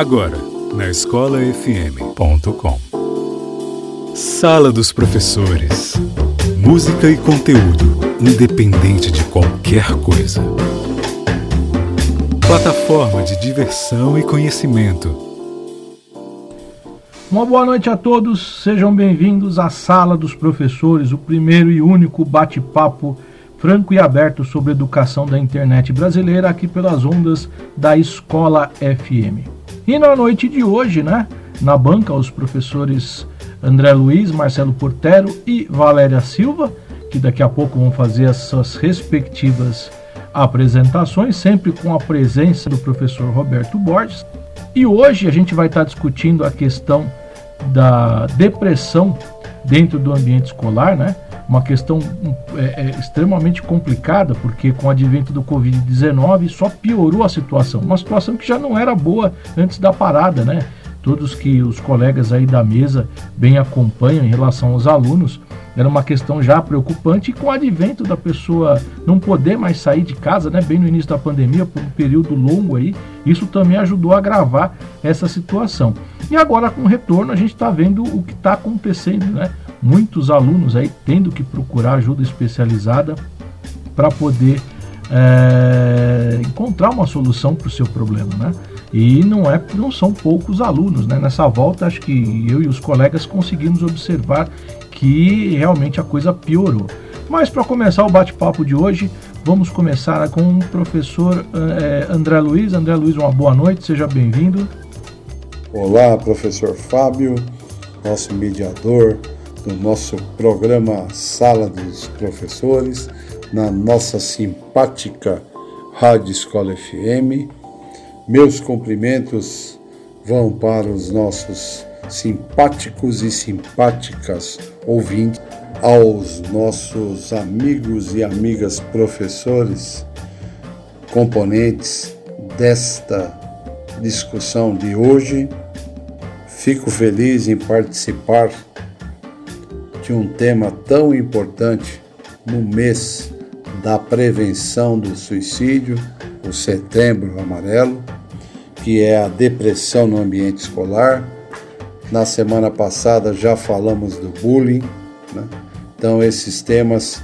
Agora, na escolafm.com. Sala dos Professores. Música e conteúdo, independente de qualquer coisa. Plataforma de diversão e conhecimento. Uma boa noite a todos, sejam bem-vindos à Sala dos Professores, o primeiro e único bate-papo franco e aberto sobre educação da internet brasileira aqui pelas ondas da Escola FM. E na noite de hoje, né, na banca, os professores André Luiz, Marcelo Portero e Valéria Silva, que daqui a pouco vão fazer as suas respectivas apresentações, sempre com a presença do professor Roberto Borges. E hoje a gente vai estar discutindo a questão da depressão dentro do ambiente escolar, né? Uma questão é, é, extremamente complicada, porque com o advento do Covid-19 só piorou a situação. Uma situação que já não era boa antes da parada, né? Todos que os colegas aí da mesa bem acompanham em relação aos alunos, era uma questão já preocupante e com o advento da pessoa não poder mais sair de casa, né, bem no início da pandemia, por um período longo aí, isso também ajudou a agravar essa situação. E agora com o retorno a gente está vendo o que está acontecendo, né? Muitos alunos aí tendo que procurar ajuda especializada para poder é, encontrar uma solução para o seu problema, né? E não, é, não são poucos alunos, né? Nessa volta, acho que eu e os colegas conseguimos observar que realmente a coisa piorou. Mas para começar o bate-papo de hoje, vamos começar com o professor é, André Luiz. André Luiz, uma boa noite, seja bem-vindo. Olá, professor Fábio, nosso mediador do nosso programa Sala dos Professores, na nossa simpática Rádio Escola FM. Meus cumprimentos vão para os nossos simpáticos e simpáticas ouvintes, aos nossos amigos e amigas professores, componentes desta discussão de hoje. Fico feliz em participar de um tema tão importante no mês da prevenção do suicídio, o Setembro Amarelo, que é a depressão no ambiente escolar na semana passada já falamos do bullying, né? então esses temas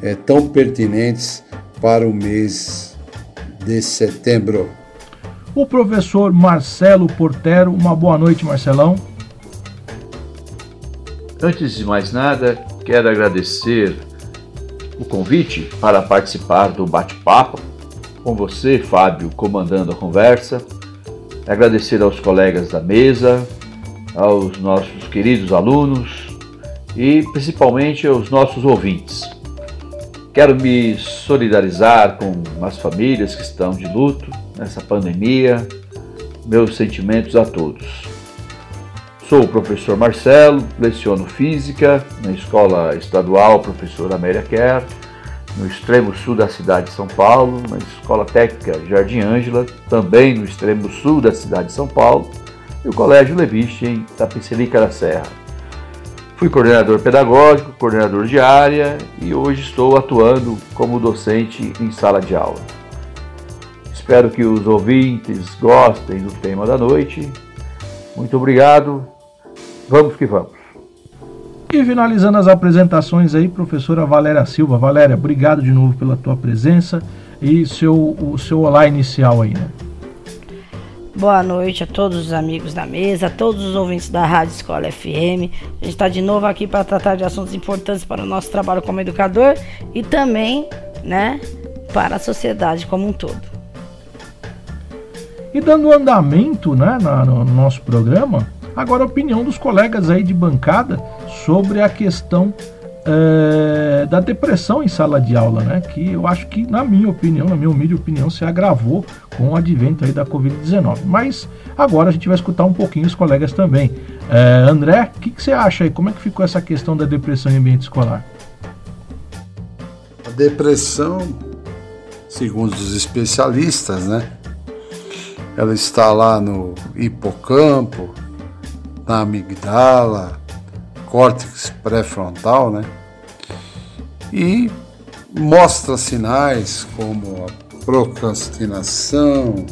é, tão pertinentes para o mês de setembro. O professor Marcelo Portero, uma boa noite, Marcelão. Antes de mais nada, quero agradecer o convite para participar do bate-papo com você, Fábio, comandando a conversa. Agradecer aos colegas da mesa, aos nossos queridos alunos e principalmente aos nossos ouvintes. Quero me solidarizar com as famílias que estão de luto nessa pandemia. Meus sentimentos a todos. Sou o professor Marcelo, leciono física na Escola Estadual Professor Amélia Kerr, no extremo sul da cidade de São Paulo, na Escola Técnica Jardim Ângela, também no extremo sul da cidade de São Paulo e o Colégio Leviste em Tapicerica da Serra. Fui coordenador pedagógico, coordenador de área e hoje estou atuando como docente em sala de aula. Espero que os ouvintes gostem do tema da noite. Muito obrigado. Vamos que vamos. E finalizando as apresentações aí, professora Valéria Silva. Valéria, obrigado de novo pela tua presença e seu, o seu olá inicial aí, né? Boa noite a todos os amigos da mesa, a todos os ouvintes da Rádio Escola FM. A gente está de novo aqui para tratar de assuntos importantes para o nosso trabalho como educador e também, né, para a sociedade como um todo. E dando andamento, né, no nosso programa, agora a opinião dos colegas aí de bancada sobre a questão é, da depressão em sala de aula, né? Que eu acho que, na minha opinião, na minha humilde opinião, se agravou com o advento aí da Covid-19. Mas agora a gente vai escutar um pouquinho os colegas também. É, André, o que, que, você acha aí? Como é que ficou essa questão da depressão em ambiente escolar? A depressão, segundo os especialistas, né? Ela está lá no hipocampo, na amigdala, córtex pré-frontal, né? E mostra sinais como a procrastinação,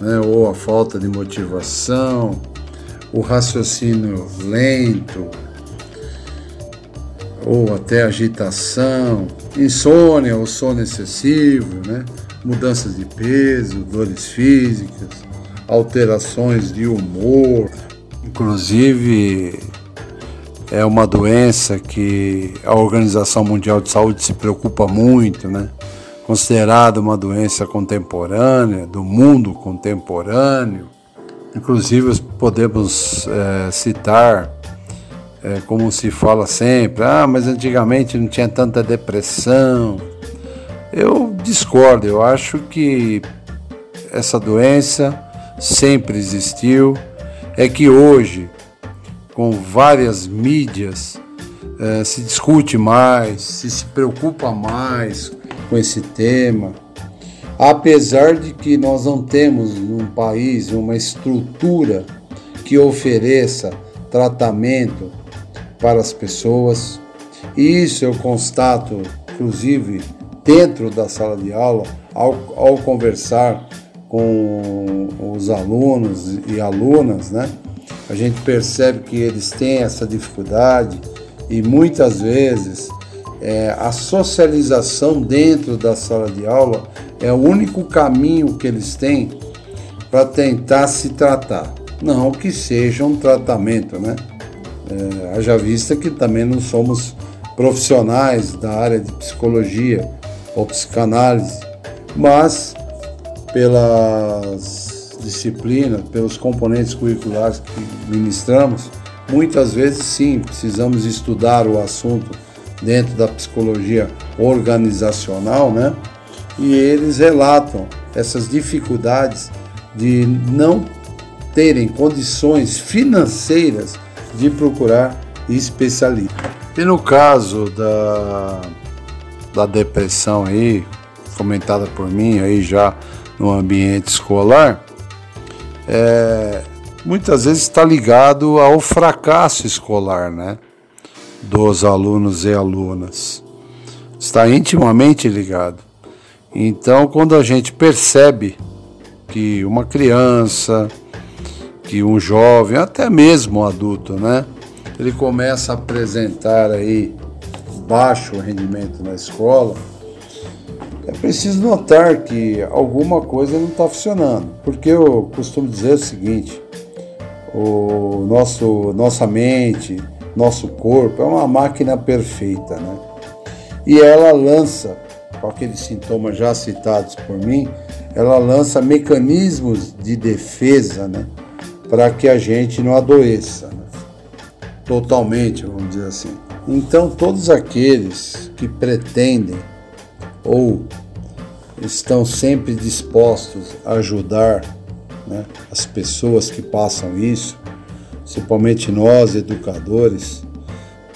né, ou a falta de motivação, o raciocínio lento, ou até agitação, insônia ou sono excessivo, né? mudanças de peso, dores físicas, alterações de humor. Inclusive, é uma doença que a Organização Mundial de Saúde se preocupa muito, né? Considerada uma doença contemporânea, do mundo contemporâneo. Inclusive, podemos é, citar é, como se fala sempre, ah, mas antigamente não tinha tanta depressão. Eu discordo, eu acho que essa doença sempre existiu, é que hoje, com várias mídias, é, se discute mais, se se preocupa mais com esse tema. Apesar de que nós não temos num país uma estrutura que ofereça tratamento para as pessoas. E isso eu constato, inclusive, dentro da sala de aula, ao, ao conversar com os alunos e alunas, né? A gente percebe que eles têm essa dificuldade e muitas vezes é, a socialização dentro da sala de aula é o único caminho que eles têm para tentar se tratar. Não que seja um tratamento, né? É, haja vista que também não somos profissionais da área de psicologia ou psicanálise, mas pelas disciplinas, pelos componentes curriculares que ministramos, muitas vezes sim precisamos estudar o assunto dentro da psicologia organizacional, né? E eles relatam essas dificuldades de não terem condições financeiras de procurar especialista. E no caso da, da depressão aí, comentada por mim aí já no ambiente escolar, é, muitas vezes está ligado ao fracasso escolar, né? Dos alunos e alunas. Está intimamente ligado. Então, quando a gente percebe que uma criança, que um jovem, até mesmo um adulto, né? Ele começa a apresentar aí baixo rendimento na escola, é preciso notar que alguma coisa não está funcionando. Porque eu costumo dizer o seguinte: o nosso, nossa mente, nosso corpo é uma máquina perfeita, né? E ela lança, com aqueles sintomas já citados por mim, ela lança mecanismos de defesa, né? para que a gente não adoeça né? totalmente, vamos dizer assim. Então, todos aqueles que pretendem ou estão sempre dispostos a ajudar né, as pessoas que passam isso, principalmente nós educadores,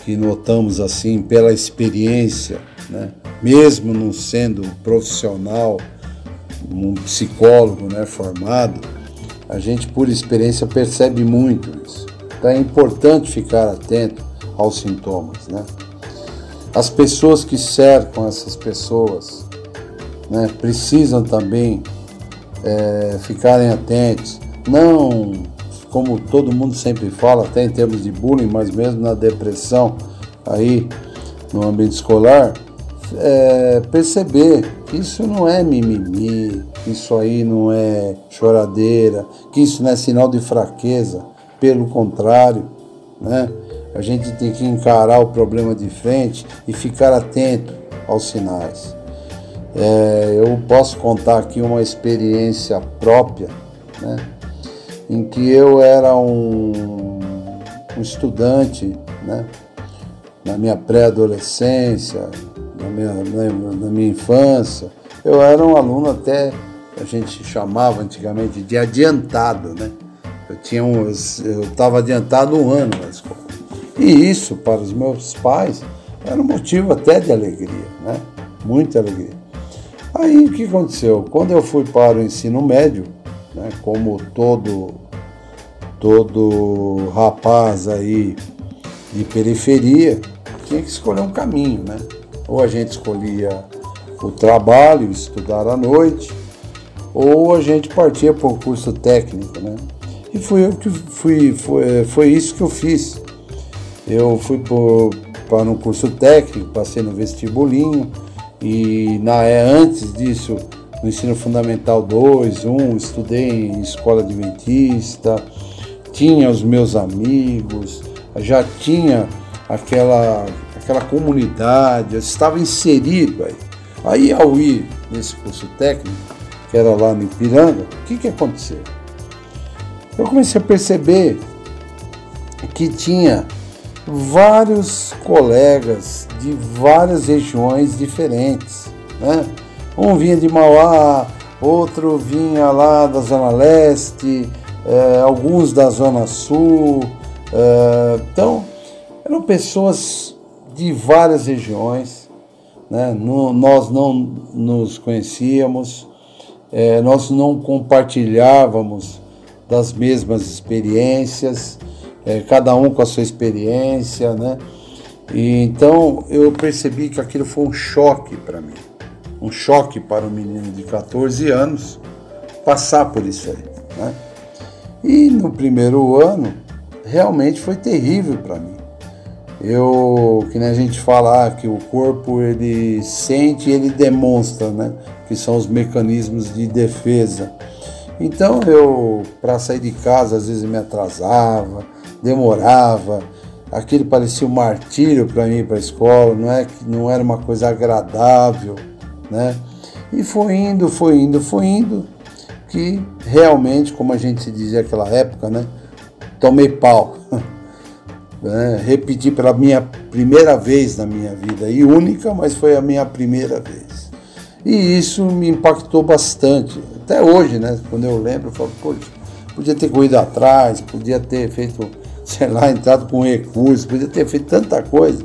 que notamos assim pela experiência, né, mesmo não sendo profissional, um psicólogo né, formado, a gente, por experiência, percebe muito isso. Então é importante ficar atento aos sintomas. Né? As pessoas que cercam essas pessoas né, precisam também é, ficarem atentos. Não, como todo mundo sempre fala, até em termos de bullying, mas mesmo na depressão, aí no ambiente escolar, é, perceber que isso não é mimimi, que isso aí não é choradeira, que isso não é sinal de fraqueza, pelo contrário, né? A gente tem que encarar o problema de frente e ficar atento aos sinais. É, eu posso contar aqui uma experiência própria, né? Em que eu era um, um estudante, né? Na minha pré-adolescência, na minha, na, na minha infância, eu era um aluno até a gente chamava antigamente de adiantado, né? Eu tinha um, eu estava adiantado um ano na escola. E isso para os meus pais era um motivo até de alegria, né? Muita alegria. Aí o que aconteceu? Quando eu fui para o ensino médio, né, como todo todo rapaz aí de periferia, tinha que escolher um caminho, né? Ou a gente escolhia o trabalho, estudar à noite, ou a gente partia para o curso técnico, né? E foi eu que fui, foi, foi isso que eu fiz. Eu fui para um curso técnico, passei no vestibulinho e na é antes disso no ensino fundamental 2, 1, um, estudei em escola adventista, tinha os meus amigos, já tinha aquela aquela comunidade, eu estava inserido aí. Aí ao ir nesse curso técnico, que era lá no Ipiranga, o que, que aconteceu? Eu comecei a perceber que tinha vários colegas de várias regiões diferentes. Né? Um vinha de Mauá, outro vinha lá da Zona Leste, é, alguns da Zona Sul. É, então, eram pessoas de várias regiões. Né? No, nós não nos conhecíamos, é, nós não compartilhávamos das mesmas experiências, é, cada um com a sua experiência, né? E então eu percebi que aquilo foi um choque para mim, um choque para um menino de 14 anos passar por isso aí, né? E no primeiro ano realmente foi terrível para mim. Eu, que nem a gente fala ah, que o corpo ele sente e ele demonstra, né? Que são os mecanismos de defesa. Então eu, para sair de casa, às vezes me atrasava, demorava, aquilo parecia um martírio para mim para a escola, não é que não era uma coisa agradável, né? E foi indo, foi indo, foi indo, que realmente, como a gente dizia naquela época, né? Tomei pau. né? Repeti pela minha primeira vez na minha vida, e única, mas foi a minha primeira vez. E isso me impactou bastante. Até hoje, né? Quando eu lembro, eu falo, poxa, podia ter corrido atrás, podia ter feito, sei lá, entrado com recursos, podia ter feito tanta coisa.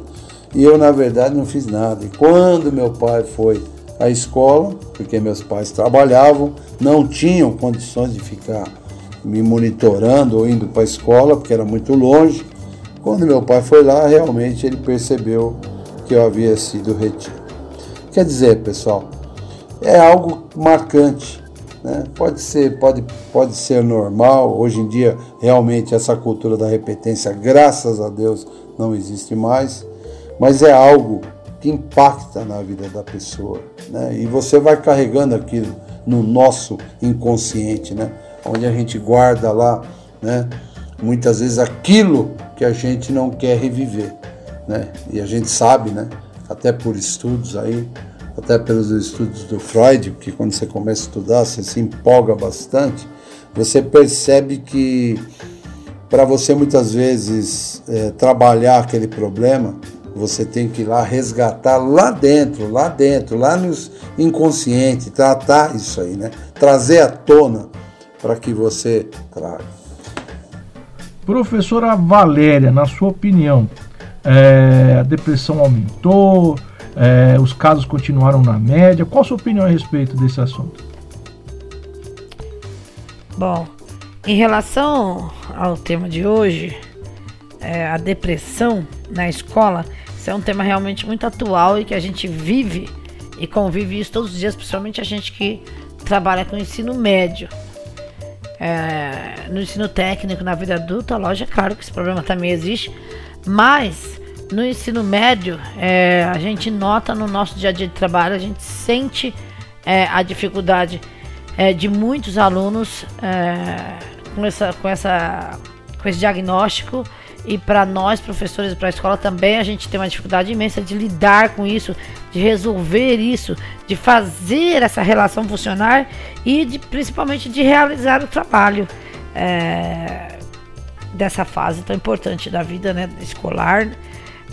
E eu, na verdade, não fiz nada. E quando meu pai foi à escola, porque meus pais trabalhavam, não tinham condições de ficar me monitorando ou indo para a escola, porque era muito longe. Quando meu pai foi lá, realmente ele percebeu que eu havia sido retido. Quer dizer, pessoal, é algo marcante. Né? Pode, ser, pode, pode ser normal, hoje em dia realmente essa cultura da repetência, graças a Deus, não existe mais, mas é algo que impacta na vida da pessoa. Né? E você vai carregando aquilo no nosso inconsciente, né? onde a gente guarda lá, né? muitas vezes aquilo que a gente não quer reviver. Né? E a gente sabe, né? até por estudos aí, até pelos estudos do Freud, que quando você começa a estudar, você se empolga bastante, você percebe que para você muitas vezes é, trabalhar aquele problema, você tem que ir lá resgatar lá dentro, lá dentro, lá no inconsciente, tratar isso aí, né? Trazer à tona para que você traga. Professora Valéria, na sua opinião, é, a depressão aumentou? É, os casos continuaram na média. Qual a sua opinião a respeito desse assunto? Bom, em relação ao tema de hoje, é, a depressão na escola, isso é um tema realmente muito atual e que a gente vive e convive isso todos os dias, principalmente a gente que trabalha com ensino médio. É, no ensino técnico, na vida adulta, lógico, é claro que esse problema também existe, mas no ensino médio, é, a gente nota no nosso dia a dia de trabalho, a gente sente é, a dificuldade é, de muitos alunos é, com, essa, com, essa, com esse diagnóstico. E para nós, professores para a escola, também a gente tem uma dificuldade imensa de lidar com isso, de resolver isso, de fazer essa relação funcionar e de, principalmente de realizar o trabalho é, dessa fase tão importante da vida né, escolar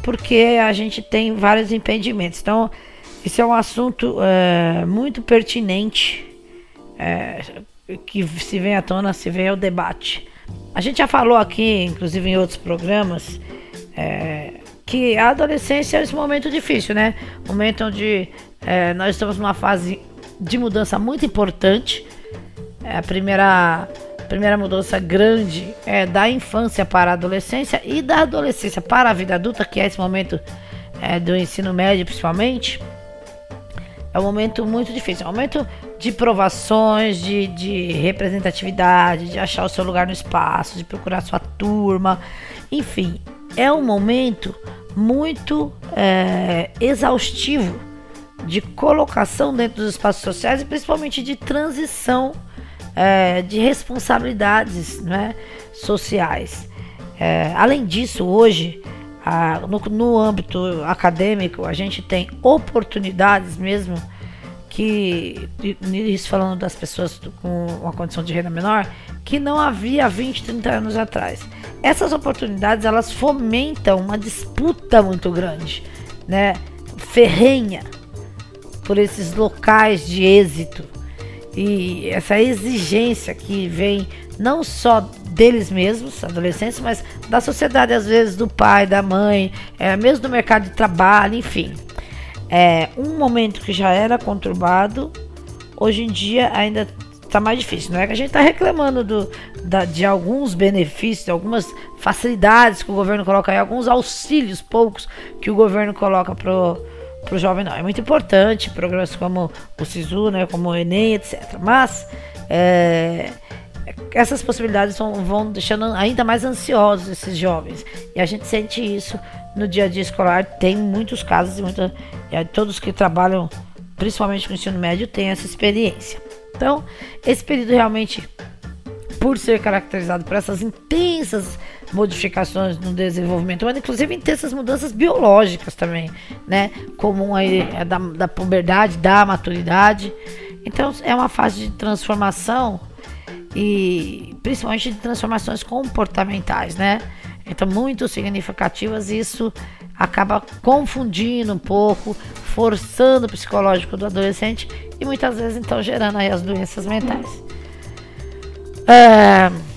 porque a gente tem vários impedimentos. Então, isso é um assunto é, muito pertinente é, que se vem à tona, se vem ao debate. A gente já falou aqui, inclusive em outros programas, é, que a adolescência é esse momento difícil, né? Momento onde nós estamos numa fase de mudança muito importante. É a primeira primeira mudança grande é da infância para a adolescência e da adolescência para a vida adulta, que é esse momento é, do ensino médio principalmente, é um momento muito difícil, é um momento de provações, de, de representatividade, de achar o seu lugar no espaço, de procurar sua turma. Enfim, é um momento muito é, exaustivo de colocação dentro dos espaços sociais e principalmente de transição é, de responsabilidades né, sociais. É, além disso, hoje, a, no, no âmbito acadêmico, a gente tem oportunidades mesmo que, isso falando das pessoas com uma condição de renda menor, que não havia 20, 30 anos atrás. Essas oportunidades, elas fomentam uma disputa muito grande, né, ferrenha, por esses locais de êxito. E essa exigência que vem não só deles mesmos, adolescentes, mas da sociedade, às vezes do pai, da mãe, é, mesmo do mercado de trabalho, enfim. É um momento que já era conturbado, hoje em dia ainda está mais difícil. Não é que a gente está reclamando do, da, de alguns benefícios, de algumas facilidades que o governo coloca aí, alguns auxílios poucos que o governo coloca pro para o jovem não. É muito importante programas como o SISU, né, como o Enem, etc. Mas é, essas possibilidades vão, vão, deixando ainda mais ansiosos esses jovens. E a gente sente isso no dia a dia escolar. Tem muitos casos e muita, e todos que trabalham, principalmente no ensino médio, têm essa experiência. Então, esse período realmente, por ser caracterizado por essas intensas modificações no desenvolvimento humano, inclusive intensas mudanças biológicas também, né? Comum aí é da, da puberdade, da maturidade. Então é uma fase de transformação e principalmente de transformações comportamentais, né? Então muito significativas isso acaba confundindo um pouco, forçando o psicológico do adolescente e muitas vezes então gerando aí as doenças mentais. É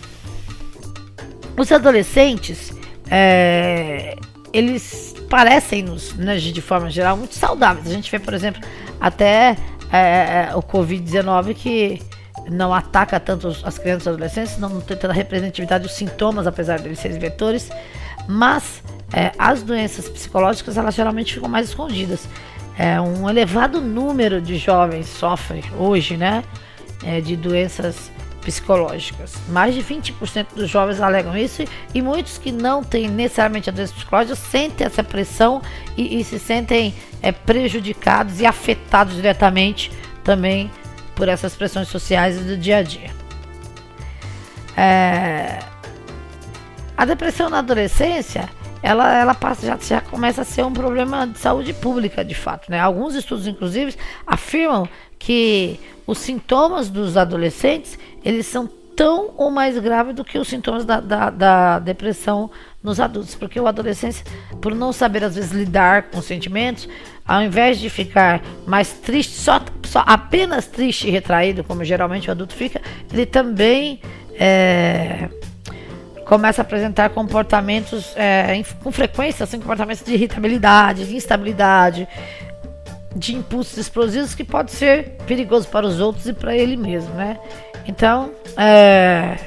os adolescentes, é, eles parecem-nos, né, de forma geral, muito saudáveis. A gente vê, por exemplo, até é, é o Covid-19 que não ataca tanto as crianças e adolescentes, não tem tanta representatividade dos sintomas, apesar de eles serem vetores, mas é, as doenças psicológicas elas geralmente ficam mais escondidas. É, um elevado número de jovens sofre hoje, né, é, de doenças psicológicas. Mais de 20% dos jovens alegam isso e muitos que não têm necessariamente a doença psicológica sentem essa pressão e, e se sentem é, prejudicados e afetados diretamente também por essas pressões sociais do dia a dia. É... A depressão na adolescência ela, ela passa, já, já começa a ser um problema de saúde pública, de fato. Né? Alguns estudos, inclusive, afirmam que os sintomas dos adolescentes eles são tão ou mais graves do que os sintomas da, da, da, depressão nos adultos, porque o adolescente, por não saber às vezes lidar com sentimentos, ao invés de ficar mais triste, só, só apenas triste e retraído, como geralmente o adulto fica, ele também é, começa a apresentar comportamentos é, com frequência, assim, comportamentos de irritabilidade, de instabilidade, de impulsos explosivos que pode ser perigoso para os outros e para ele mesmo, né? Então, é,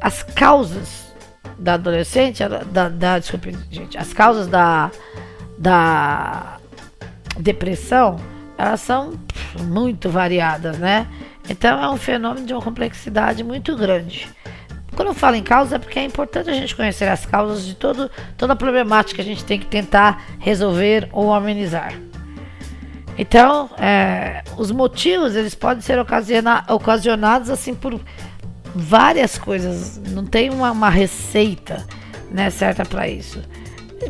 as causas da adolescente, da, da desculpe, gente, as causas da, da depressão, elas são muito variadas, né? Então é um fenômeno de uma complexidade muito grande. Quando eu falo em causas é porque é importante a gente conhecer as causas de todo, toda a problemática que a gente tem que tentar resolver ou amenizar. Então, é, os motivos eles podem ser ocasiona, ocasionados assim por várias coisas. Não tem uma, uma receita né, certa para isso.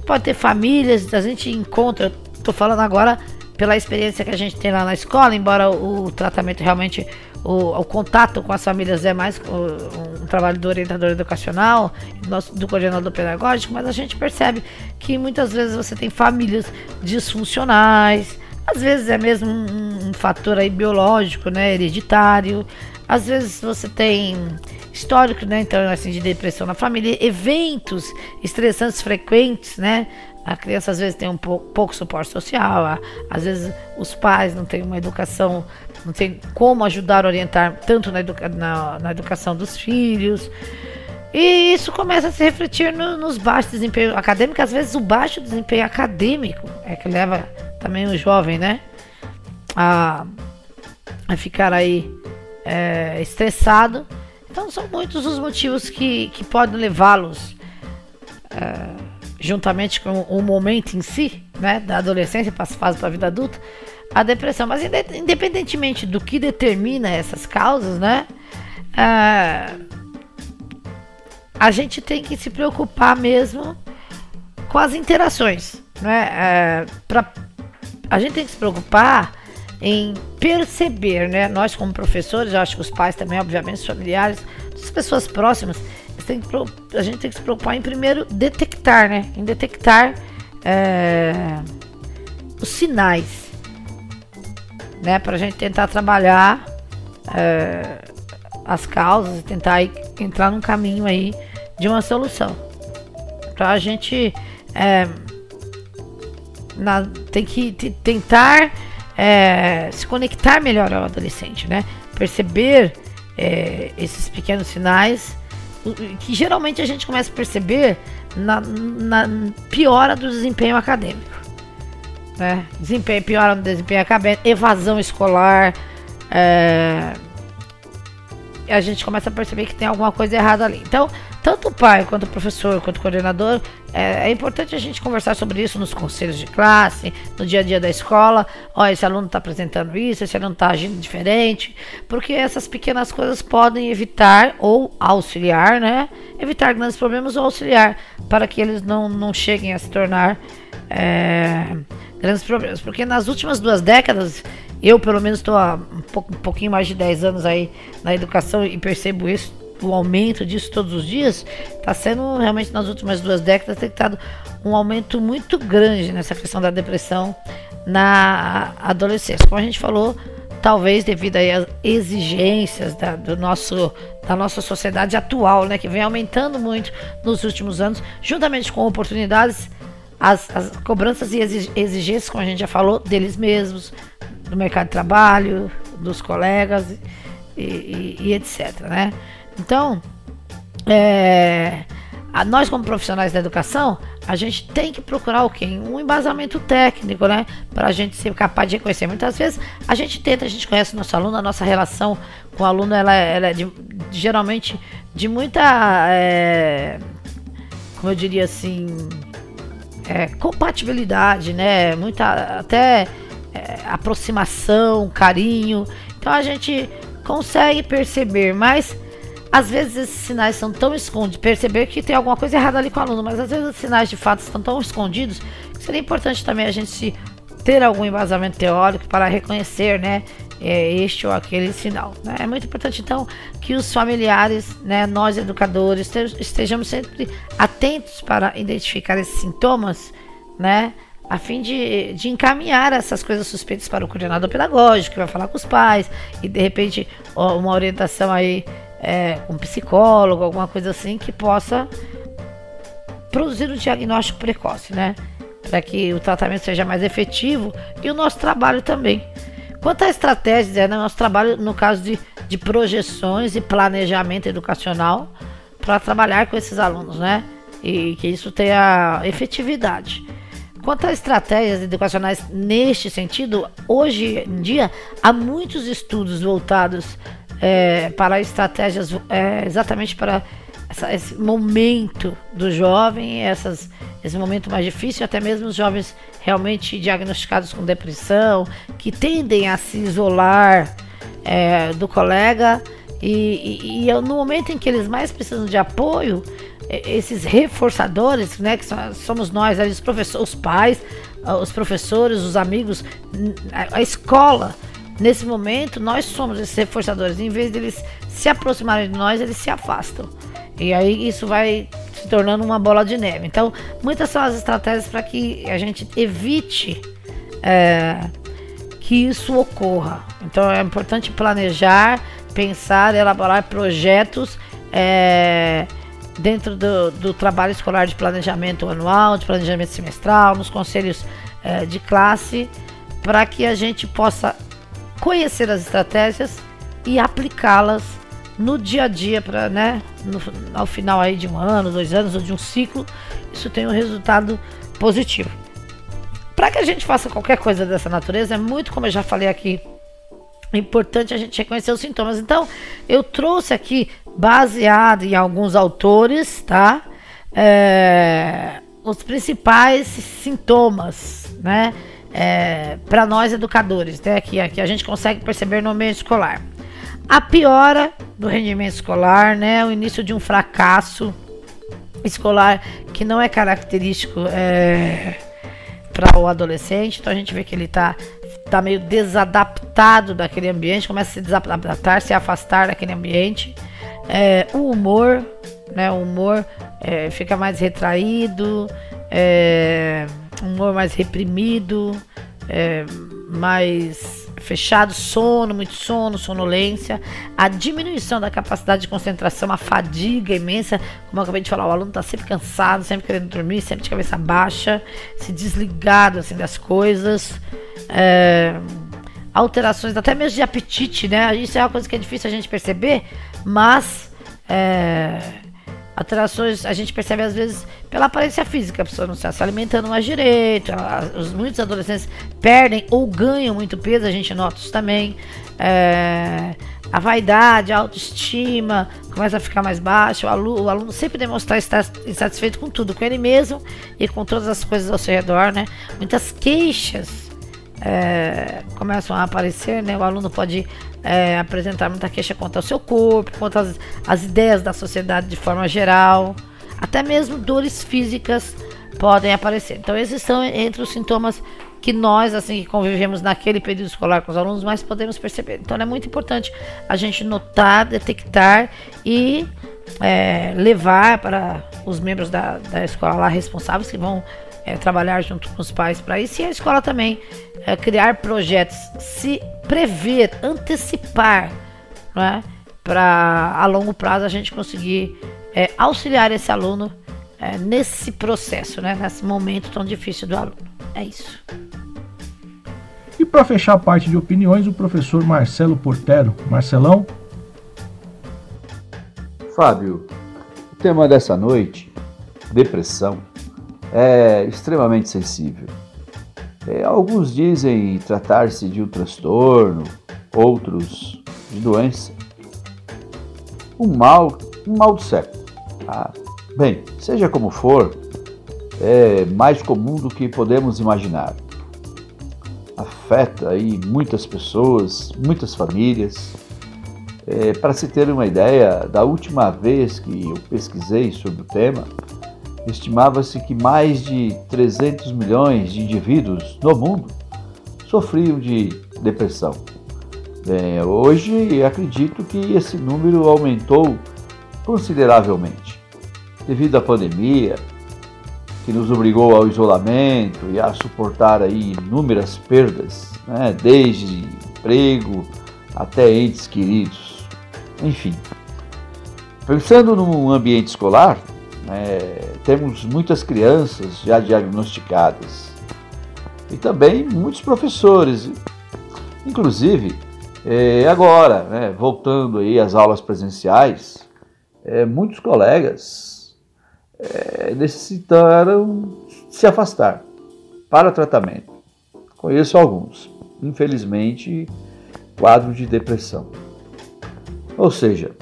Pode ter famílias, a gente encontra. Estou falando agora pela experiência que a gente tem lá na escola, embora o, o tratamento realmente o, o, contato com as famílias é mais um, um trabalho do orientador educacional, do coordenador pedagógico, mas a gente percebe que muitas vezes você tem famílias disfuncionais, às vezes é mesmo um, um fator aí biológico, né, hereditário, às vezes você tem histórico, né, então assim de depressão na família, eventos estressantes frequentes, né, a criança às vezes tem um pouco, pouco suporte social, às vezes os pais não têm uma educação não tem como ajudar a orientar tanto na, educa na, na educação dos filhos. E isso começa a se refletir no, nos baixos desempenho acadêmico. Às vezes o baixo desempenho acadêmico é que leva também o jovem, né? a, a ficar aí é, estressado. Então são muitos os motivos que, que podem levá-los, é, juntamente com o momento em si, né, da adolescência para fase para a vida adulta, a depressão. Mas independentemente do que determina essas causas, né, é, a gente tem que se preocupar mesmo com as interações, né? É, pra, a gente tem que se preocupar em perceber, né? Nós como professores, eu acho que os pais também, obviamente, os familiares, as pessoas próximas, que, a gente tem que se preocupar em primeiro detectar, né? Em detectar é, os sinais, né? Para a gente tentar trabalhar é, as causas e tentar entrar num caminho aí de uma solução. Para a gente é, na, tem que tentar é, se conectar melhor ao adolescente, né? Perceber é, esses pequenos sinais que geralmente a gente começa a perceber na, na piora do desempenho acadêmico. Né? Desempenho, piora no desempenho acadêmico, evasão escolar. É, a gente começa a perceber que tem alguma coisa errada ali. Então, tanto o pai, quanto o professor, quanto o coordenador, é, é, importante a gente conversar sobre isso nos conselhos de classe, no dia a dia da escola. Olha, esse aluno está apresentando isso, esse aluno está agindo diferente, porque essas pequenas coisas podem evitar ou auxiliar, né? Evitar grandes problemas ou auxiliar para que eles não, não cheguem a se tornar é, grandes problemas. Porque nas últimas duas décadas, eu pelo menos estou há um, pouco, um pouquinho mais de 10 anos aí na educação e percebo isso o aumento disso todos os dias, está sendo realmente nas últimas duas décadas detectado um aumento muito grande nessa questão da depressão na adolescência. Como a gente falou, talvez devido às exigências da, do nosso, da nossa sociedade atual, né, que vem aumentando muito nos últimos anos, juntamente com oportunidades, as, as cobranças e exigências, como a gente já falou, deles mesmos, do mercado de trabalho, dos colegas e, e, e etc. Né? Então, é, a, nós como profissionais da educação, a gente tem que procurar o quê? Um embasamento técnico, né? Para a gente ser capaz de reconhecer. Muitas vezes a gente tenta, a gente conhece o nosso aluno, a nossa relação com o aluno, ela, ela é de, geralmente de muita, é, como eu diria assim, é, compatibilidade, né? Muita até é, aproximação, carinho. Então a gente consegue perceber, mas às vezes esses sinais são tão escondidos, perceber que tem alguma coisa errada ali com o aluno, mas às vezes os sinais de fato estão tão escondidos que seria importante também a gente ter algum embasamento teórico para reconhecer, né, é, este ou aquele sinal. Né? É muito importante então que os familiares, né, nós educadores, estejamos sempre atentos para identificar esses sintomas, né, a fim de, de encaminhar essas coisas suspeitas para o coordenador pedagógico, que vai falar com os pais, e de repente uma orientação aí é, um psicólogo, alguma coisa assim, que possa produzir um diagnóstico precoce, né? Para que o tratamento seja mais efetivo e o nosso trabalho também. Quanto à estratégia, é, né, nosso trabalho no caso de, de projeções e planejamento educacional para trabalhar com esses alunos, né? E que isso tenha efetividade. Quanto a estratégias educacionais neste sentido, hoje em dia há muitos estudos voltados é, para estratégias é, exatamente para essa, esse momento do jovem, essas, esse momento mais difícil, até mesmo os jovens realmente diagnosticados com depressão, que tendem a se isolar é, do colega. E, e, e, no momento em que eles mais precisam de apoio, esses reforçadores, né, que somos nós, os os pais, os professores, os amigos, a escola, Nesse momento, nós somos esses reforçadores. Em vez deles se aproximarem de nós, eles se afastam. E aí isso vai se tornando uma bola de neve. Então, muitas são as estratégias para que a gente evite é, que isso ocorra. Então, é importante planejar, pensar, elaborar projetos é, dentro do, do, trabalho escolar de planejamento anual, de planejamento semestral, nos conselhos é, de classe, para que a gente possa conhecer as estratégias e aplicá-las no dia a dia para, né, no, ao final aí de um ano, dois anos ou de um ciclo, isso tem um resultado positivo. para que a gente faça qualquer coisa dessa natureza, é muito, como eu já falei aqui, importante a gente reconhecer os sintomas. Então, eu trouxe aqui, baseado em alguns autores, tá? É, os principais sintomas, né? É, para nós educadores, né? Que, que a gente consegue perceber no ambiente escolar. A piora do rendimento escolar, né? O início de um fracasso escolar que não é característico é, para o adolescente. Então a gente vê que ele está tá meio desadaptado daquele ambiente, começa a se desadaptar, se afastar daquele ambiente. É, o humor, né? O humor é, fica mais retraído, é, humor mais reprimido, é, mais fechado, sono, muito sono, sonolência, a diminuição da capacidade de concentração, a fadiga imensa, como eu acabei de falar, o aluno está sempre cansado, sempre querendo dormir, sempre de cabeça baixa, se desligado assim das coisas, é, alterações até mesmo de apetite, né? Isso é uma coisa que é difícil a gente perceber, mas é, alterações a gente percebe às vezes pela aparência física, a pessoa não está se alimentando mais direito, os, muitos adolescentes perdem ou ganham muito peso, a gente nota isso também. É, a vaidade, a autoestima começa a ficar mais baixa, o aluno, o aluno sempre demonstrar estar insatisfeito com tudo, com ele mesmo e com todas as coisas ao seu redor, né? Muitas queixas é, começam a aparecer, né? O aluno pode é, apresentar muita queixa contra o seu corpo, contra as, as ideias da sociedade de forma geral, até mesmo dores físicas podem aparecer. Então esses são entre os sintomas que nós, assim, que convivemos naquele período escolar com os alunos, mais podemos perceber. Então é muito importante a gente notar, detectar e é, levar para os membros da, da escola lá responsáveis que vão é, trabalhar junto com os pais para isso e a escola também é, criar projetos, se prever, antecipar, é? para a longo prazo a gente conseguir é, auxiliar esse aluno é, nesse processo, né? nesse momento tão difícil do aluno. É isso. E para fechar a parte de opiniões, o professor Marcelo Portero. Marcelão? Fábio, o tema dessa noite, depressão, é extremamente sensível. É, alguns dizem tratar-se de um transtorno, outros de doença. Um mal, um mal do século. Ah, bem, seja como for, é mais comum do que podemos imaginar. Afeta aí muitas pessoas, muitas famílias. É, Para se ter uma ideia, da última vez que eu pesquisei sobre o tema, estimava-se que mais de 300 milhões de indivíduos no mundo sofriam de depressão. Bem, hoje acredito que esse número aumentou consideravelmente devido à pandemia, que nos obrigou ao isolamento e a suportar aí inúmeras perdas, né, desde emprego até entes queridos, enfim. Pensando no ambiente escolar, é, temos muitas crianças já diagnosticadas e também muitos professores, inclusive é, agora, né, voltando aí às aulas presenciais, é, muitos colegas é, necessitaram se afastar para tratamento. Conheço alguns, infelizmente, quadro de depressão. Ou seja,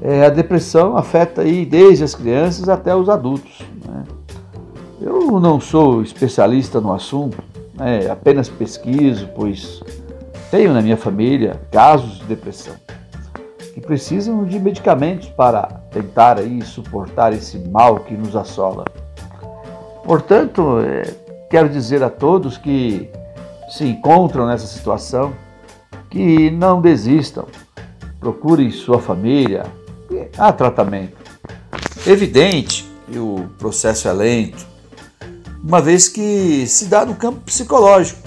é, a depressão afeta aí desde as crianças até os adultos. Né? Eu não sou especialista no assunto, né? apenas pesquiso, pois tenho na minha família casos de depressão que precisam de medicamentos para tentar aí suportar esse mal que nos assola. Portanto, é, quero dizer a todos que se encontram nessa situação que não desistam, procurem sua família, há tratamento. Evidente que o processo é lento, uma vez que se dá no campo psicológico.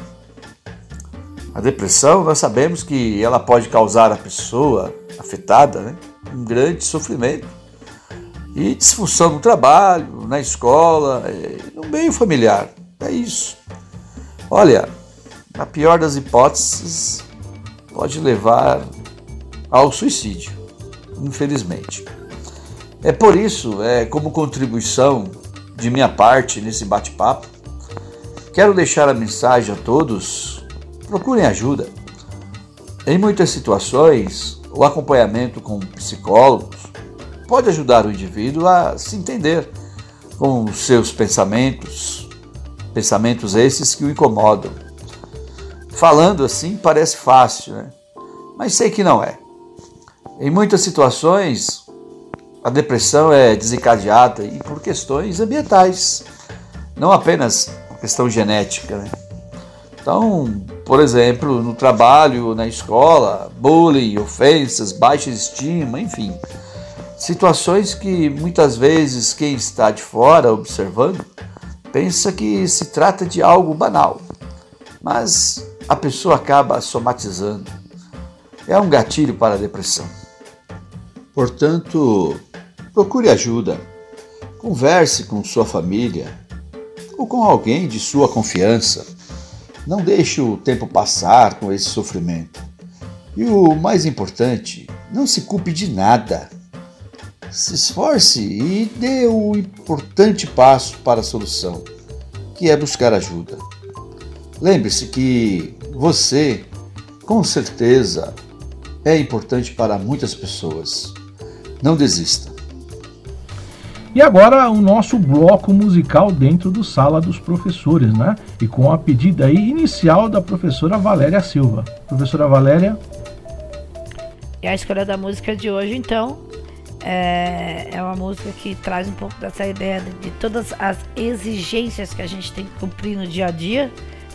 A depressão, nós sabemos que ela pode causar à pessoa afetada né, um grande sofrimento e disfunção no trabalho, na escola, no meio familiar. É isso. Olha, na pior das hipóteses, pode levar ao suicídio infelizmente. É por isso, é, como contribuição de minha parte nesse bate-papo, quero deixar a mensagem a todos: procurem ajuda. Em muitas situações, o acompanhamento com psicólogos pode ajudar o indivíduo a se entender com os seus pensamentos, pensamentos esses que o incomodam. Falando assim parece fácil, né? mas sei que não é. Em muitas situações, a depressão é desencadeada e por questões ambientais, não apenas questão genética. Né? Então, por exemplo, no trabalho, na escola, bullying, ofensas, baixa estima, enfim. Situações que muitas vezes quem está de fora observando pensa que se trata de algo banal, mas a pessoa acaba somatizando. É um gatilho para a depressão. Portanto, procure ajuda. Converse com sua família ou com alguém de sua confiança não deixe o tempo passar com esse sofrimento. E o mais importante, não se culpe de nada. Se esforce e dê o importante passo para a solução, que é buscar ajuda. Lembre-se que você, com certeza, é importante para muitas pessoas. Não desista. E agora o nosso bloco musical dentro do Sala dos Professores, né? E com a pedida aí inicial da professora Valéria Silva. Professora Valéria. E a escolha da música de hoje, então, é, é uma música que traz um pouco dessa ideia de, de todas as exigências que a gente tem que cumprir no dia a dia,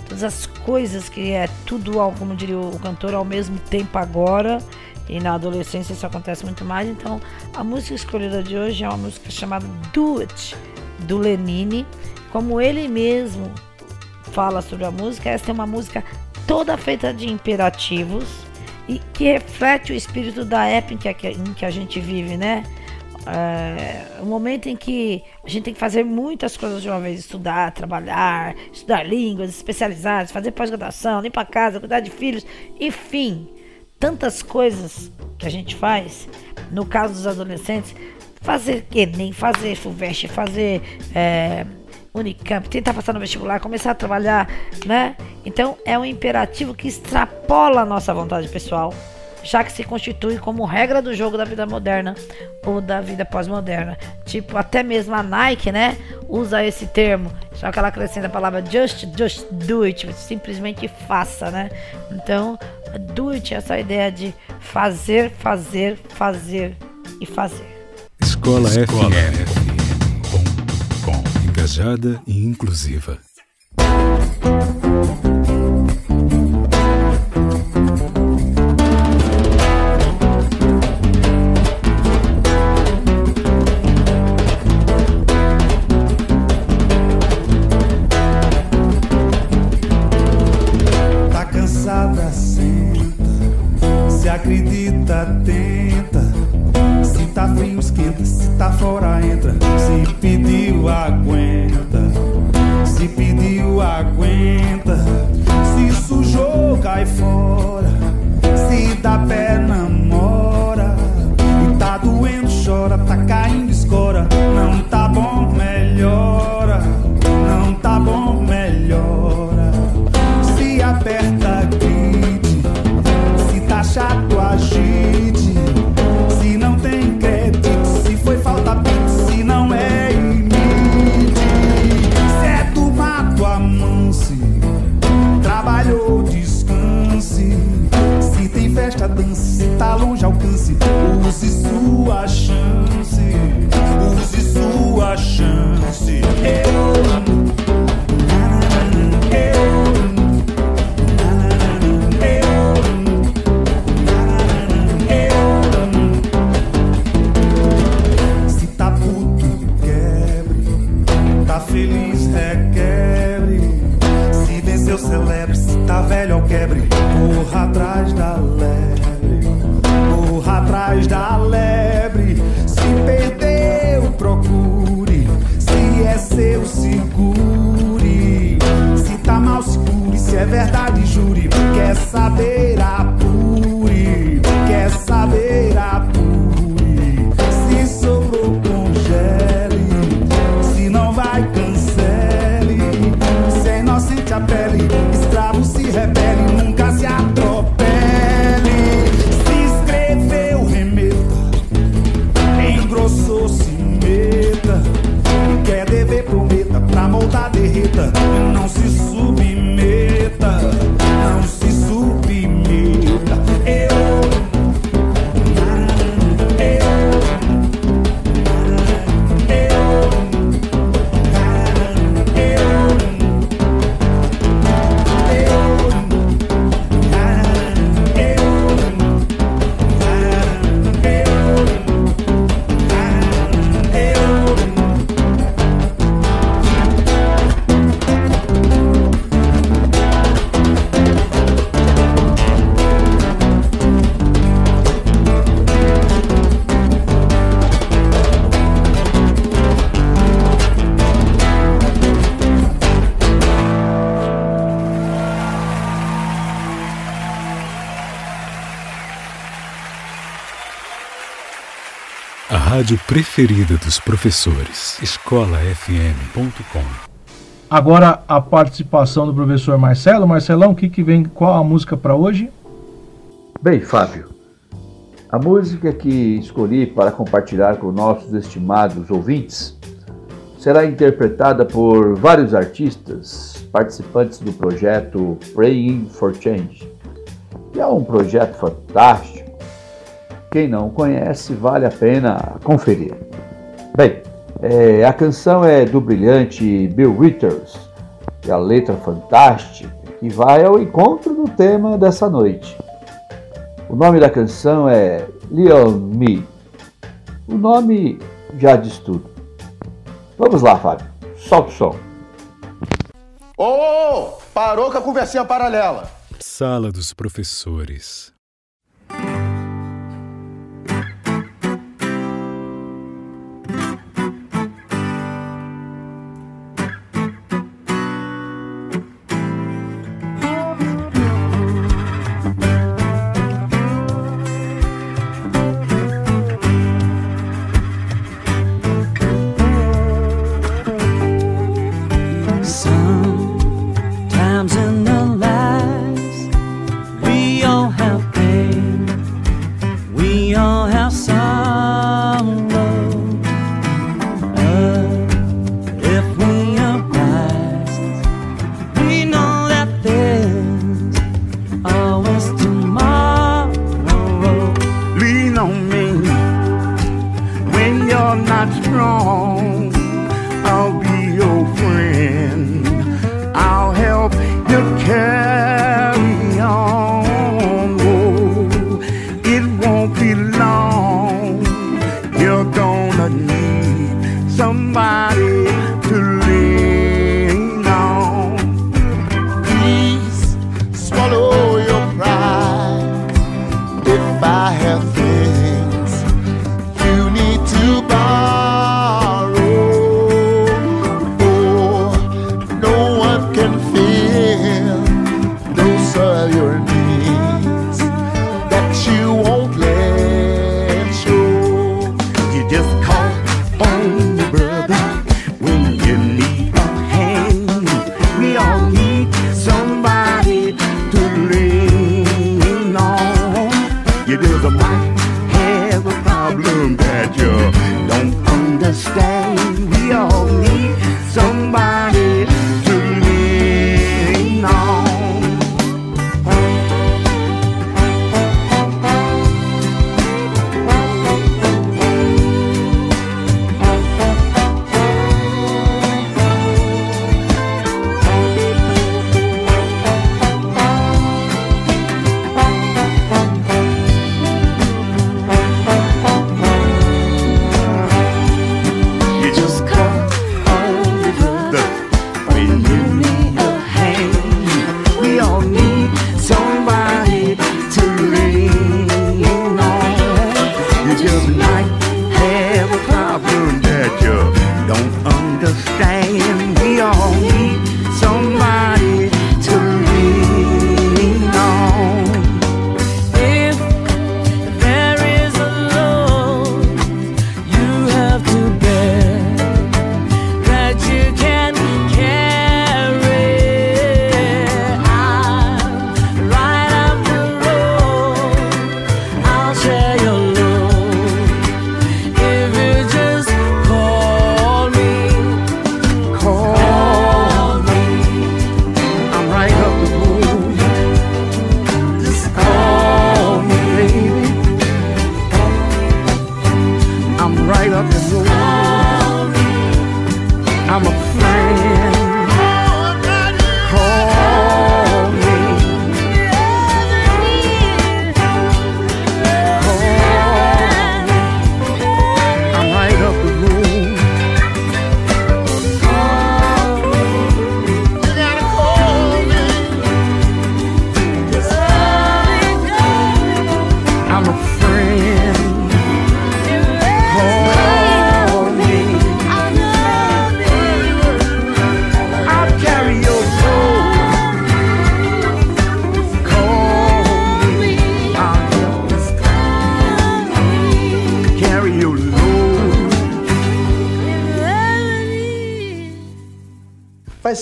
todas as coisas que é tudo, como diria o cantor, ao mesmo tempo agora e na adolescência isso acontece muito mais. Então, a música escolhida de hoje é uma música chamada Do It, do Lenine. Como ele mesmo fala sobre a música, essa é uma música toda feita de imperativos e que reflete o espírito da época em que a gente vive, né? É, o momento em que a gente tem que fazer muitas coisas de uma vez, estudar, trabalhar, estudar línguas especializadas, fazer pós-graduação, limpar a casa, cuidar de filhos, enfim tantas coisas que a gente faz, no caso dos adolescentes, fazer Enem, fazer FUVEST, fazer é, Unicamp, tentar passar no vestibular, começar a trabalhar, né? Então é um imperativo que extrapola a nossa vontade pessoal, já que se constitui como regra do jogo da vida moderna ou da vida pós-moderna. Tipo, até mesmo a Nike, né? Usa esse termo, só que ela acrescenta a palavra just, just do it, simplesmente faça, né? Então, do it, essa ideia de fazer, fazer, fazer e fazer. Escola, Escola FM. FM. Engajada e inclusiva. Rádio preferida dos professores. escolafm.com. Agora a participação do professor Marcelo. Marcelão, o que, que vem? Qual a música para hoje? Bem, Fábio, a música que escolhi para compartilhar com nossos estimados ouvintes será interpretada por vários artistas participantes do projeto Praying for Change, que é um projeto fantástico. Quem não conhece, vale a pena conferir. Bem, é, a canção é do brilhante Bill Withers e a letra fantástica que vai ao encontro do tema dessa noite. O nome da canção é Leon Me. O nome já diz tudo. Vamos lá, Fábio. Solta o som. Ô, oh, oh, parou com a conversinha paralela. Sala dos professores.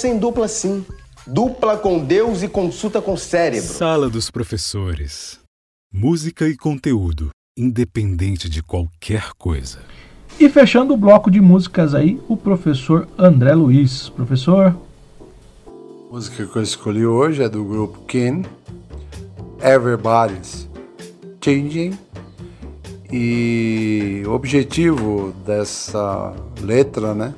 Ser em dupla sim. Dupla com Deus e consulta com o cérebro. Sala dos Professores. Música e conteúdo, independente de qualquer coisa. E fechando o bloco de músicas aí, o professor André Luiz. Professor. A música que eu escolhi hoje é do grupo Ken, Everybody's Changing. E o objetivo dessa letra, né,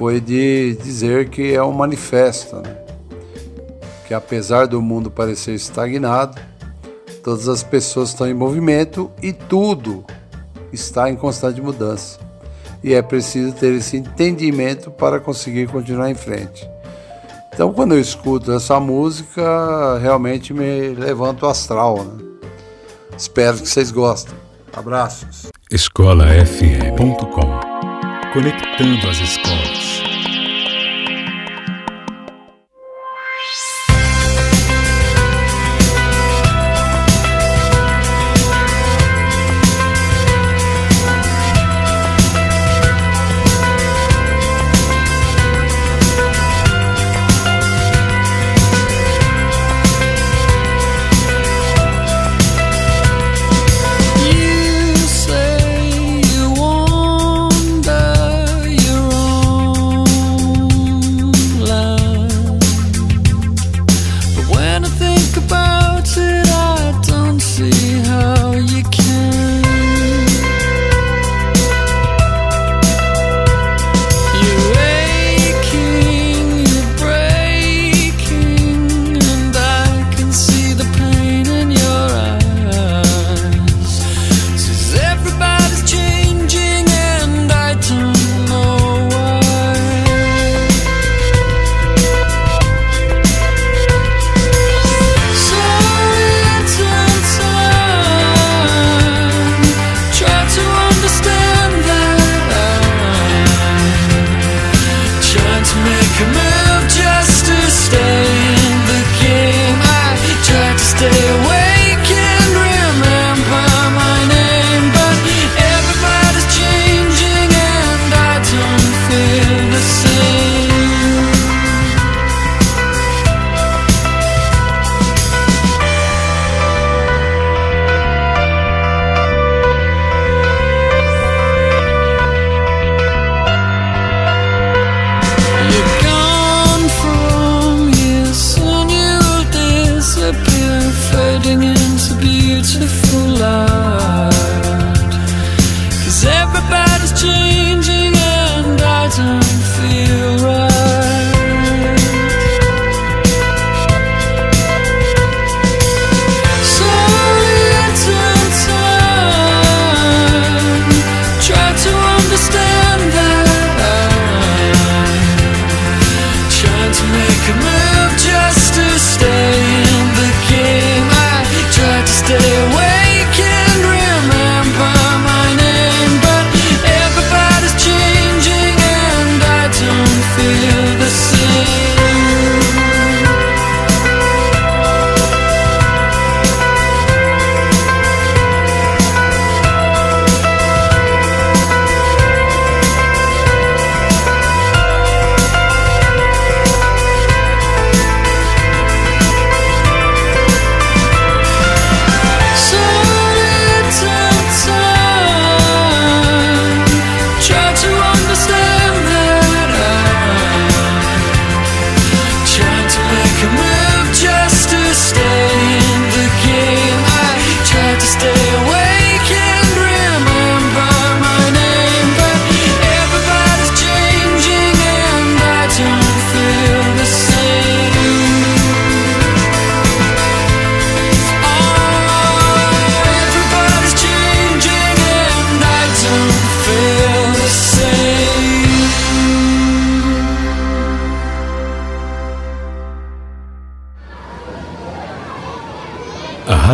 foi de dizer que é um manifesto, né? que apesar do mundo parecer estagnado, todas as pessoas estão em movimento e tudo está em constante mudança. E é preciso ter esse entendimento para conseguir continuar em frente. Então, quando eu escuto essa música, realmente me levanto astral. Né? Espero que vocês gostem. Abraços. escolafm.com Conectando as escolas.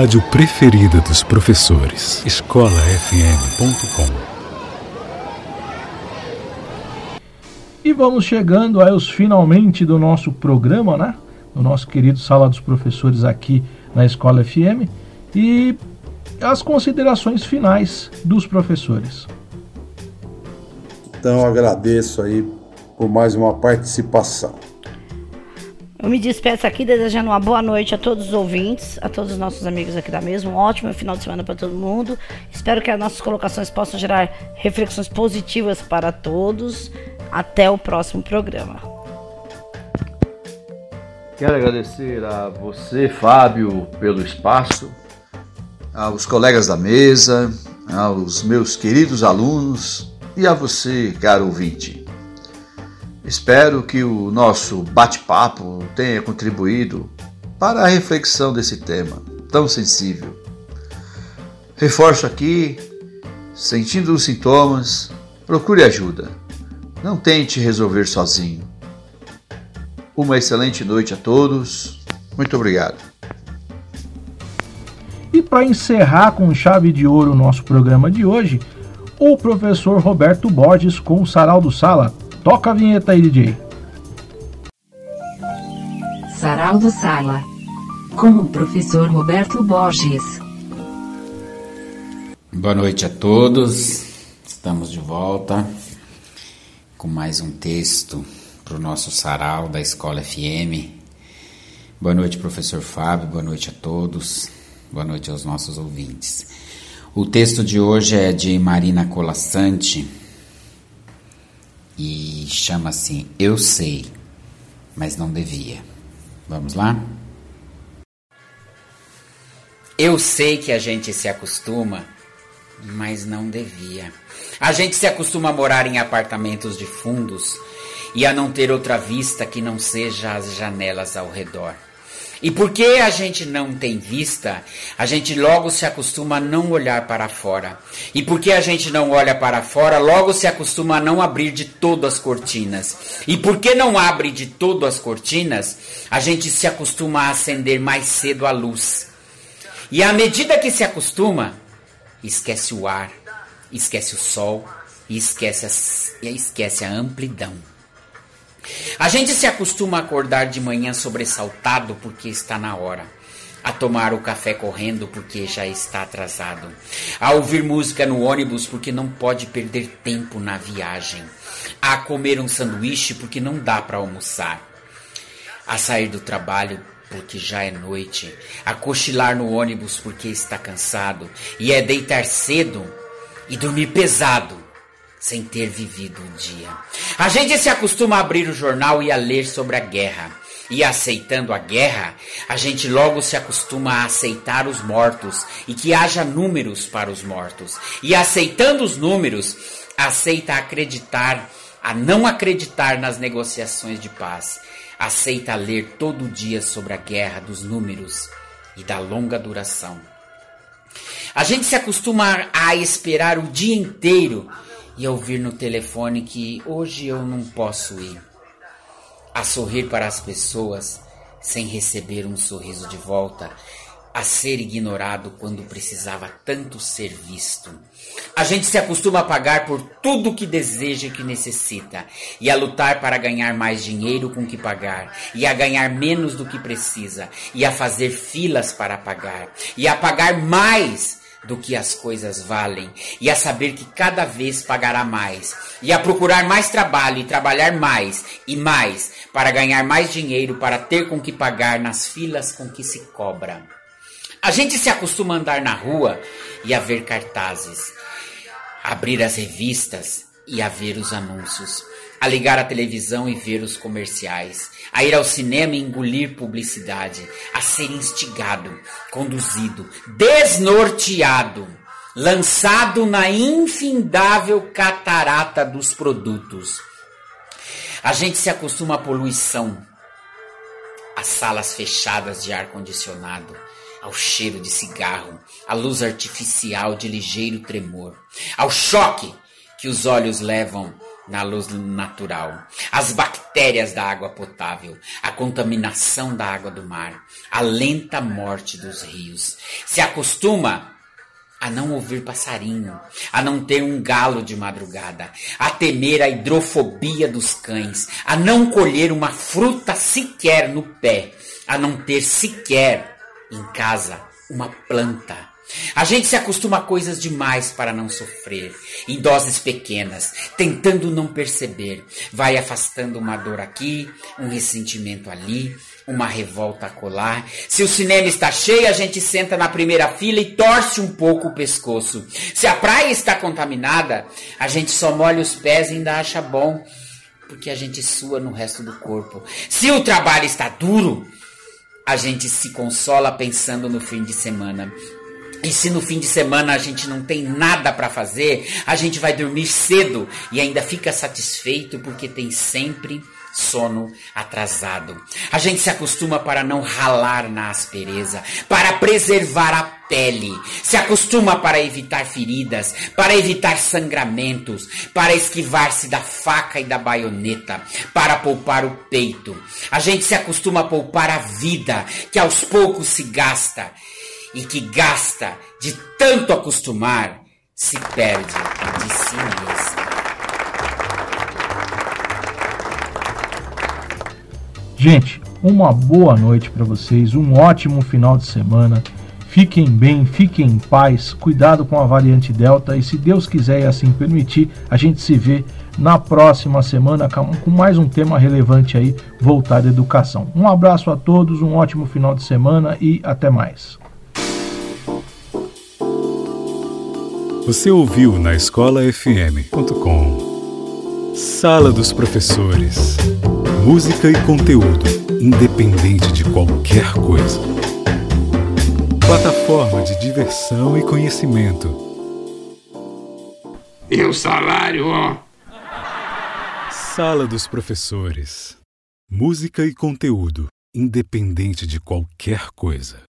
Rádio preferida dos professores. escolafm.com E vamos chegando aos finalmente do nosso programa, né? Do nosso querido Sala dos Professores aqui na Escola FM. E as considerações finais dos professores. Então agradeço aí por mais uma participação. Eu me despeço aqui desejando uma boa noite a todos os ouvintes, a todos os nossos amigos aqui da mesa. Um ótimo final de semana para todo mundo. Espero que as nossas colocações possam gerar reflexões positivas para todos. Até o próximo programa. Quero agradecer a você, Fábio, pelo espaço, aos colegas da mesa, aos meus queridos alunos e a você, caro ouvinte. Espero que o nosso bate-papo tenha contribuído para a reflexão desse tema tão sensível. Reforço aqui, sentindo os sintomas, procure ajuda. Não tente resolver sozinho. Uma excelente noite a todos. Muito obrigado. E para encerrar com chave de ouro o nosso programa de hoje, o professor Roberto Borges com o Sarau do Sala. Toca a vinheta aí, DJ. Sarau do Sala. Com o professor Roberto Borges. Boa noite a todos. Estamos de volta com mais um texto para o nosso sarau da Escola FM. Boa noite, professor Fábio. Boa noite a todos. Boa noite aos nossos ouvintes. O texto de hoje é de Marina Colassante e chama-se Eu Sei, mas não devia. Vamos lá? Eu sei que a gente se acostuma, mas não devia. A gente se acostuma a morar em apartamentos de fundos e a não ter outra vista que não seja as janelas ao redor. E porque a gente não tem vista, a gente logo se acostuma a não olhar para fora. E porque a gente não olha para fora, logo se acostuma a não abrir de todo as cortinas. E porque não abre de todo as cortinas, a gente se acostuma a acender mais cedo a luz. E à medida que se acostuma, esquece o ar, esquece o sol e esquece a, esquece a amplidão. A gente se acostuma a acordar de manhã sobressaltado porque está na hora, a tomar o café correndo porque já está atrasado, a ouvir música no ônibus porque não pode perder tempo na viagem, a comer um sanduíche porque não dá para almoçar, a sair do trabalho porque já é noite, a cochilar no ônibus porque está cansado, e é deitar cedo e dormir pesado sem ter vivido um dia. A gente se acostuma a abrir o jornal e a ler sobre a guerra. E aceitando a guerra, a gente logo se acostuma a aceitar os mortos e que haja números para os mortos. E aceitando os números, aceita acreditar, a não acreditar nas negociações de paz. Aceita ler todo dia sobre a guerra dos números e da longa duração. A gente se acostuma a esperar o dia inteiro e ouvir no telefone que hoje eu não posso ir. A sorrir para as pessoas sem receber um sorriso de volta, a ser ignorado quando precisava tanto ser visto. A gente se acostuma a pagar por tudo que deseja e que necessita, e a lutar para ganhar mais dinheiro com que pagar, e a ganhar menos do que precisa, e a fazer filas para pagar, e a pagar mais do que as coisas valem, e a saber que cada vez pagará mais, e a procurar mais trabalho e trabalhar mais e mais para ganhar mais dinheiro para ter com que pagar nas filas com que se cobra. A gente se acostuma a andar na rua e a ver cartazes, abrir as revistas e a ver os anúncios, a ligar a televisão e ver os comerciais, a ir ao cinema e engolir publicidade, a ser instigado, conduzido, desnorteado, lançado na infindável catarata dos produtos. A gente se acostuma à poluição, às salas fechadas de ar condicionado, ao cheiro de cigarro, à luz artificial de ligeiro tremor, ao choque que os olhos levam na luz natural, as bactérias da água potável, a contaminação da água do mar, a lenta morte dos rios. Se acostuma a não ouvir passarinho, a não ter um galo de madrugada, a temer a hidrofobia dos cães, a não colher uma fruta sequer no pé, a não ter sequer em casa uma planta, A gente se acostuma a coisas demais para não sofrer, em doses pequenas, tentando não perceber. Vai afastando uma dor aqui, um ressentimento ali, uma revolta colar. Se o cinema está cheio, a gente senta na primeira fila e torce um pouco o pescoço. Se a praia está contaminada, a gente só molha os pés e ainda acha bom, porque a gente sua no resto do corpo. Se o trabalho está duro, a gente se consola pensando no fim de semana. E se no fim de semana a gente não tem nada para fazer, a gente vai dormir cedo e ainda fica satisfeito porque tem sempre sono atrasado. A gente se acostuma para não ralar na aspereza, para preservar a pele, se acostuma para evitar feridas, para evitar sangramentos, para esquivar-se da faca e da baioneta, para poupar o peito. A gente se acostuma a poupar a vida, que aos poucos se gasta e que gasta de tanto acostumar, se perde de si mesmo. Gente, uma boa noite para vocês, um ótimo final de semana. Fiquem bem, fiquem em paz, cuidado com a variante Delta e se Deus quiser e assim permitir, a gente se vê na próxima semana com mais um tema relevante aí voltado à educação. Um abraço a todos, um ótimo final de semana e até mais. Você ouviu na escolafm.com Sala dos Professores. Música e conteúdo, independente de qualquer coisa. Plataforma de diversão e conhecimento. E o salário, ó. Sala dos Professores. Música e conteúdo, independente de qualquer coisa.